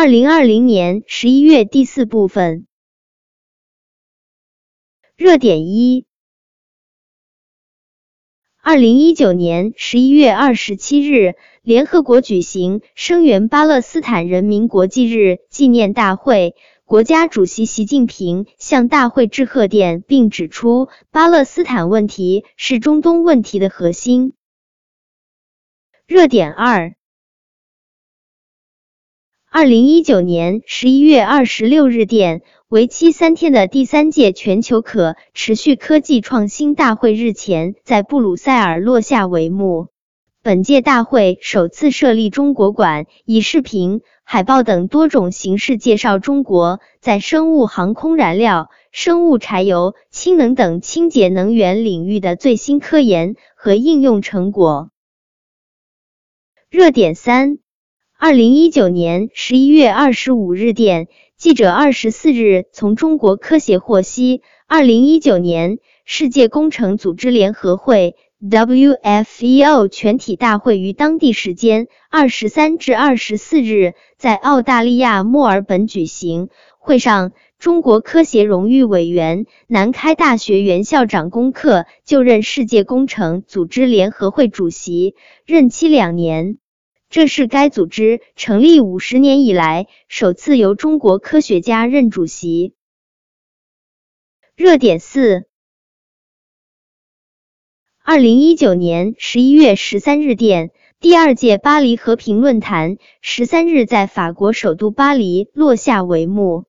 二零二零年十一月第四部分。热点一：二零一九年十一月二十七日，联合国举行声援巴勒斯坦人民国际日纪念大会。国家主席习近平向大会致贺电，并指出，巴勒斯坦问题是中东问题的核心。热点二：二零一九年十一月二十六日电，为期三天的第三届全球可持续科技创新大会日前在布鲁塞尔落下帷幕。本届大会首次设立中国馆，以视频。海报等多种形式介绍中国在生物航空燃料、生物柴油、氢能等清洁能源领域的最新科研和应用成果。热点三：二零一九年十一月二十五日电，记者二十四日从中国科协获悉，二零一九年世界工程组织联合会。WFEO 全体大会于当地时间二十三至二十四日在澳大利亚墨尔本举行。会上，中国科协荣誉委员、南开大学原校长龚克就任世界工程组织联合会主席，任期两年。这是该组织成立五十年以来首次由中国科学家任主席。热点四。二零一九年十一月十三日电，第二届巴黎和平论坛十三日在法国首都巴黎落下帷幕。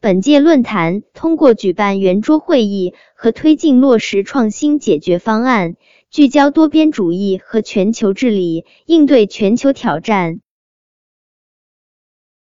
本届论坛通过举办圆桌会议和推进落实创新解决方案，聚焦多边主义和全球治理，应对全球挑战。